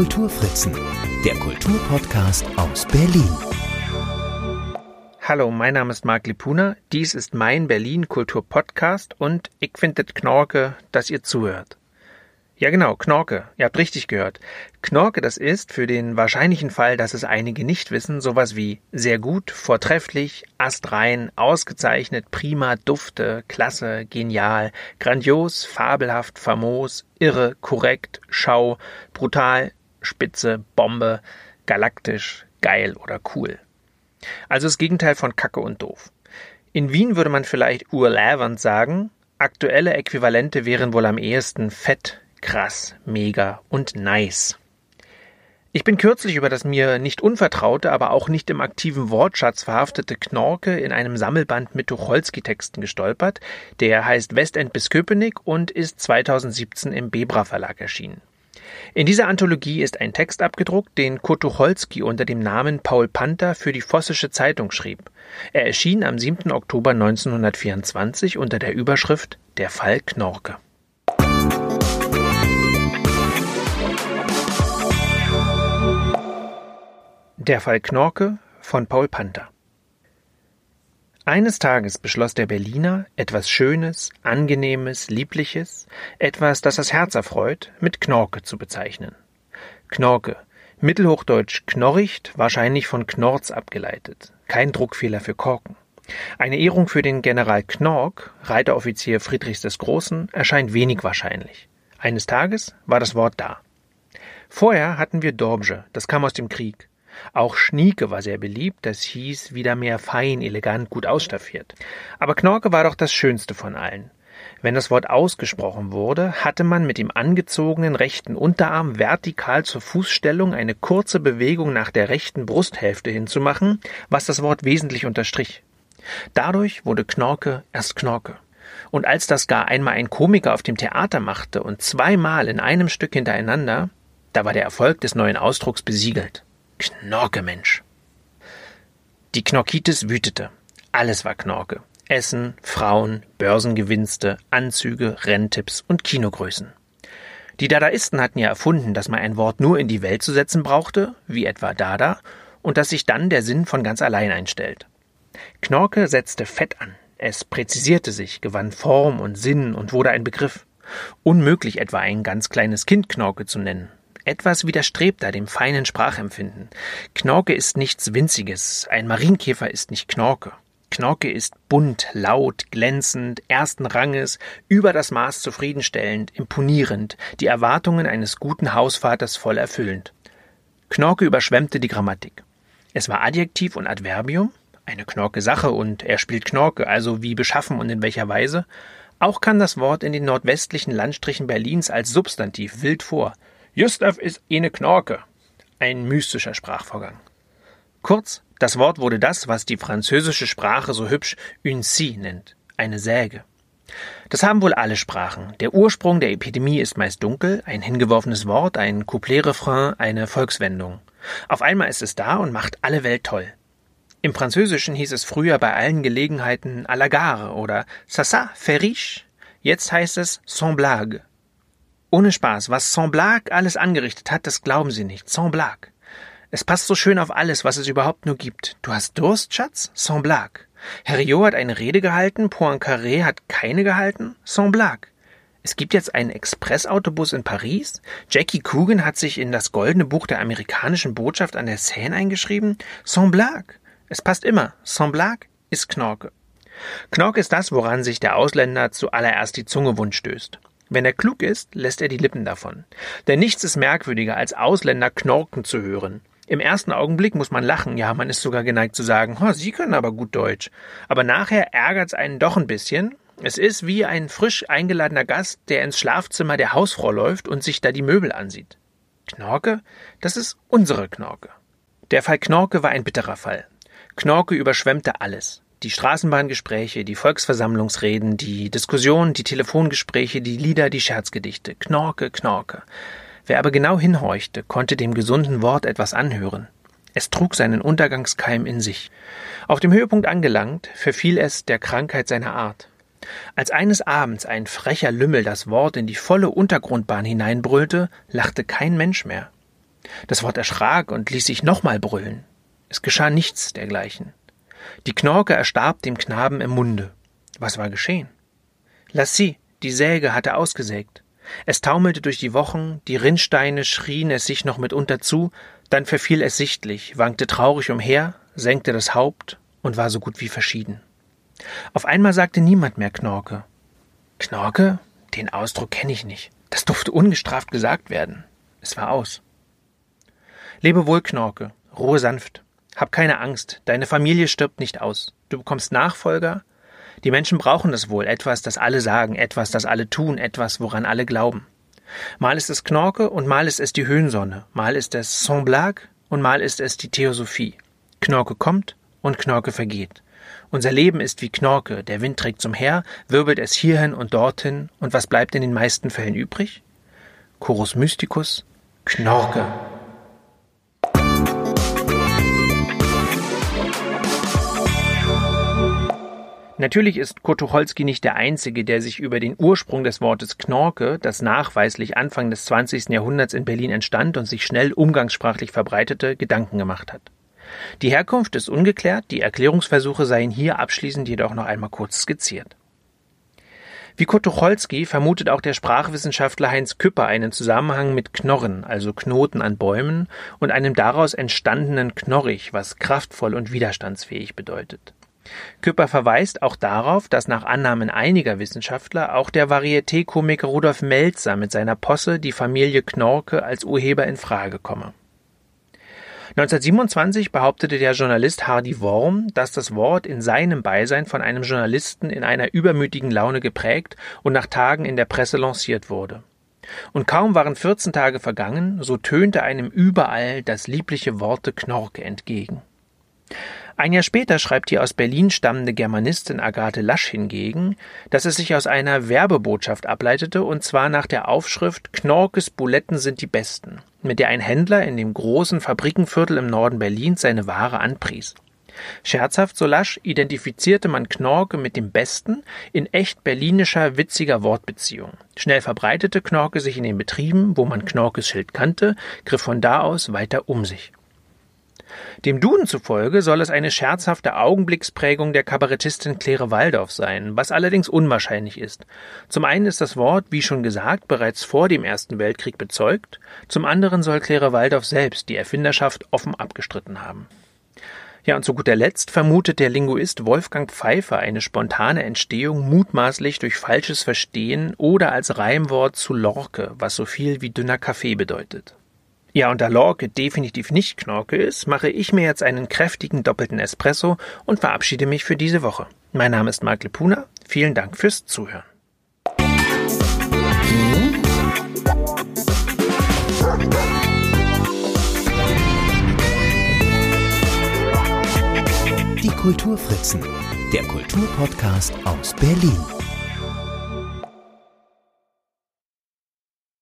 Kulturfritzen, der Kulturpodcast aus Berlin. Hallo, mein Name ist Marc Lipuna. Dies ist mein Berlin Kulturpodcast und ich finde es Knorke, dass ihr zuhört. Ja genau, Knorke. Ihr habt richtig gehört. Knorke, das ist, für den wahrscheinlichen Fall, dass es einige nicht wissen, sowas wie sehr gut, vortrefflich, astrein, ausgezeichnet, prima, dufte, klasse, genial, grandios, fabelhaft, famos, irre, korrekt, schau, brutal, spitze, Bombe, galaktisch, geil oder cool. Also das Gegenteil von Kacke und doof. In Wien würde man vielleicht urlävernd sagen, aktuelle Äquivalente wären wohl am ehesten fett, krass, mega und nice. Ich bin kürzlich über das mir nicht unvertraute, aber auch nicht im aktiven Wortschatz verhaftete Knorke in einem Sammelband mit Tucholsky-Texten gestolpert. Der heißt Westend bis Köpenick und ist 2017 im Bebra Verlag erschienen. In dieser Anthologie ist ein Text abgedruckt, den Kurt unter dem Namen Paul Panther für die Vossische Zeitung schrieb. Er erschien am 7. Oktober 1924 unter der Überschrift Der Fall Knorke. Der Fall Knorke von Paul Panther Eines Tages beschloss der Berliner, etwas Schönes, Angenehmes, Liebliches, etwas, das das Herz erfreut, mit Knorke zu bezeichnen. Knorke, mittelhochdeutsch knorricht, wahrscheinlich von Knorz abgeleitet. Kein Druckfehler für Korken. Eine Ehrung für den General Knork, Reiteroffizier Friedrichs des Großen, erscheint wenig wahrscheinlich. Eines Tages war das Wort da. Vorher hatten wir Dorbje, das kam aus dem Krieg. Auch Schnieke war sehr beliebt, das hieß wieder mehr fein, elegant, gut ausstaffiert. Aber Knorke war doch das Schönste von allen. Wenn das Wort ausgesprochen wurde, hatte man mit dem angezogenen rechten Unterarm vertikal zur Fußstellung eine kurze Bewegung nach der rechten Brusthälfte hinzumachen, was das Wort wesentlich unterstrich. Dadurch wurde Knorke erst Knorke. Und als das gar einmal ein Komiker auf dem Theater machte und zweimal in einem Stück hintereinander, da war der Erfolg des neuen Ausdrucks besiegelt. Knorke-Mensch. Die Knorkitis wütete. Alles war Knorke. Essen, Frauen, Börsengewinste, Anzüge, Renntipps und Kinogrößen. Die Dadaisten hatten ja erfunden, dass man ein Wort nur in die Welt zu setzen brauchte, wie etwa Dada, und dass sich dann der Sinn von ganz allein einstellt. Knorke setzte Fett an. Es präzisierte sich, gewann Form und Sinn und wurde ein Begriff. Unmöglich etwa ein ganz kleines Kind Knorke zu nennen. Etwas widerstrebt dem feinen Sprachempfinden. Knorke ist nichts Winziges, ein Marienkäfer ist nicht Knorke. Knorke ist bunt, laut, glänzend, ersten Ranges, über das Maß zufriedenstellend, imponierend, die Erwartungen eines guten Hausvaters voll erfüllend. Knorke überschwemmte die Grammatik. Es war Adjektiv und Adverbium, eine Knorke Sache und er spielt Knorke, also wie beschaffen und in welcher Weise. Auch kam das Wort in den nordwestlichen Landstrichen Berlins als Substantiv wild vor. Gustav ist eine Knorke. Ein mystischer Sprachvorgang. Kurz, das Wort wurde das, was die französische Sprache so hübsch une scie nennt, eine Säge. Das haben wohl alle Sprachen. Der Ursprung der Epidemie ist meist dunkel, ein hingeworfenes Wort, ein Couplet-Refrain, eine Volkswendung. Auf einmal ist es da und macht alle Welt toll. Im Französischen hieß es früher bei allen Gelegenheiten à la gare oder ça ça, fait riche. Jetzt heißt es sans blague. Ohne Spaß, was Saint-Blac alles angerichtet hat, das glauben Sie nicht. Saint-Blac. Es passt so schön auf alles, was es überhaupt nur gibt. Du hast Durst, Schatz? Saint-Blac. Herriot hat eine Rede gehalten, Poincaré hat keine gehalten? Saint-Blac. Es gibt jetzt einen Expressautobus in Paris. Jackie Coogan hat sich in das goldene Buch der amerikanischen Botschaft an der Seine eingeschrieben. Saint-Blac. Es passt immer. Saint-Blac ist Knorke. Knorke ist das, woran sich der Ausländer zuallererst die Zunge wund stößt. Wenn er klug ist, lässt er die Lippen davon. Denn nichts ist merkwürdiger, als Ausländer knorken zu hören. Im ersten Augenblick muss man lachen, ja, man ist sogar geneigt zu sagen, oh, Sie können aber gut Deutsch. Aber nachher ärgert's einen doch ein bisschen. Es ist wie ein frisch eingeladener Gast, der ins Schlafzimmer der Hausfrau läuft und sich da die Möbel ansieht. Knorke? Das ist unsere Knorke. Der Fall Knorke war ein bitterer Fall. Knorke überschwemmte alles die Straßenbahngespräche, die Volksversammlungsreden, die Diskussionen, die Telefongespräche, die Lieder, die Scherzgedichte. Knorke, Knorke. Wer aber genau hinhorchte, konnte dem gesunden Wort etwas anhören. Es trug seinen Untergangskeim in sich. Auf dem Höhepunkt angelangt, verfiel es der Krankheit seiner Art. Als eines Abends ein frecher Lümmel das Wort in die volle Untergrundbahn hineinbrüllte, lachte kein Mensch mehr. Das Wort erschrak und ließ sich nochmal brüllen. Es geschah nichts dergleichen. Die Knorke erstarb dem Knaben im Munde. Was war geschehen? Lassie, die Säge hatte ausgesägt. Es taumelte durch die Wochen, die Rinnsteine schrien es sich noch mitunter zu, dann verfiel es sichtlich, wankte traurig umher, senkte das Haupt und war so gut wie verschieden. Auf einmal sagte niemand mehr Knorke. Knorke? Den Ausdruck kenne ich nicht. Das durfte ungestraft gesagt werden. Es war aus. Lebe wohl, Knorke, ruhe sanft. Hab keine Angst, deine Familie stirbt nicht aus. Du bekommst Nachfolger. Die Menschen brauchen das wohl, etwas, das alle sagen, etwas, das alle tun, etwas, woran alle glauben. Mal ist es Knorke und mal ist es die Höhensonne, mal ist es Saint-Blague und mal ist es die Theosophie. Knorke kommt und Knorke vergeht. Unser Leben ist wie Knorke, der Wind trägt zum Her, wirbelt es hierhin und dorthin, und was bleibt in den meisten Fällen übrig? Chorus Mysticus, Knorke. Natürlich ist Kurt Tucholsky nicht der Einzige, der sich über den Ursprung des Wortes Knorke, das nachweislich Anfang des 20. Jahrhunderts in Berlin entstand und sich schnell umgangssprachlich verbreitete, Gedanken gemacht hat. Die Herkunft ist ungeklärt, die Erklärungsversuche seien hier abschließend jedoch noch einmal kurz skizziert. Wie Kurt Tucholsky vermutet auch der Sprachwissenschaftler Heinz Küpper einen Zusammenhang mit Knorren, also Knoten an Bäumen, und einem daraus entstandenen Knorrig, was kraftvoll und widerstandsfähig bedeutet. Küpper verweist auch darauf, dass nach Annahmen einiger Wissenschaftler auch der Varieté-Komiker Rudolf Melzer mit seiner Posse die Familie Knorke als Urheber in Frage komme. 1927 behauptete der Journalist Hardy Worm, dass das Wort in seinem Beisein von einem Journalisten in einer übermütigen Laune geprägt und nach Tagen in der Presse lanciert wurde. Und kaum waren 14 Tage vergangen, so tönte einem überall das liebliche Worte Knorke entgegen. Ein Jahr später schreibt die aus Berlin stammende Germanistin Agathe Lasch hingegen, dass es sich aus einer Werbebotschaft ableitete, und zwar nach der Aufschrift Knorkes Buletten sind die besten, mit der ein Händler in dem großen Fabrikenviertel im Norden Berlins seine Ware anpries. Scherzhaft so lasch identifizierte man Knorke mit dem Besten in echt berlinischer, witziger Wortbeziehung. Schnell verbreitete Knorke sich in den Betrieben, wo man Knorkes Schild kannte, griff von da aus weiter um sich. Dem Duden zufolge soll es eine scherzhafte Augenblicksprägung der Kabarettistin Claire Waldorf sein, was allerdings unwahrscheinlich ist. Zum einen ist das Wort, wie schon gesagt, bereits vor dem Ersten Weltkrieg bezeugt, zum anderen soll Claire Waldorf selbst die Erfinderschaft offen abgestritten haben. Ja, und zu guter Letzt vermutet der Linguist Wolfgang Pfeiffer eine spontane Entstehung mutmaßlich durch falsches Verstehen oder als Reimwort zu Lorke, was so viel wie dünner Kaffee bedeutet. Ja, und da Lorke definitiv nicht Knorke ist, mache ich mir jetzt einen kräftigen doppelten Espresso und verabschiede mich für diese Woche. Mein Name ist Mark Lepuna. Vielen Dank fürs Zuhören. Die Kulturfritzen, der Kulturpodcast aus Berlin.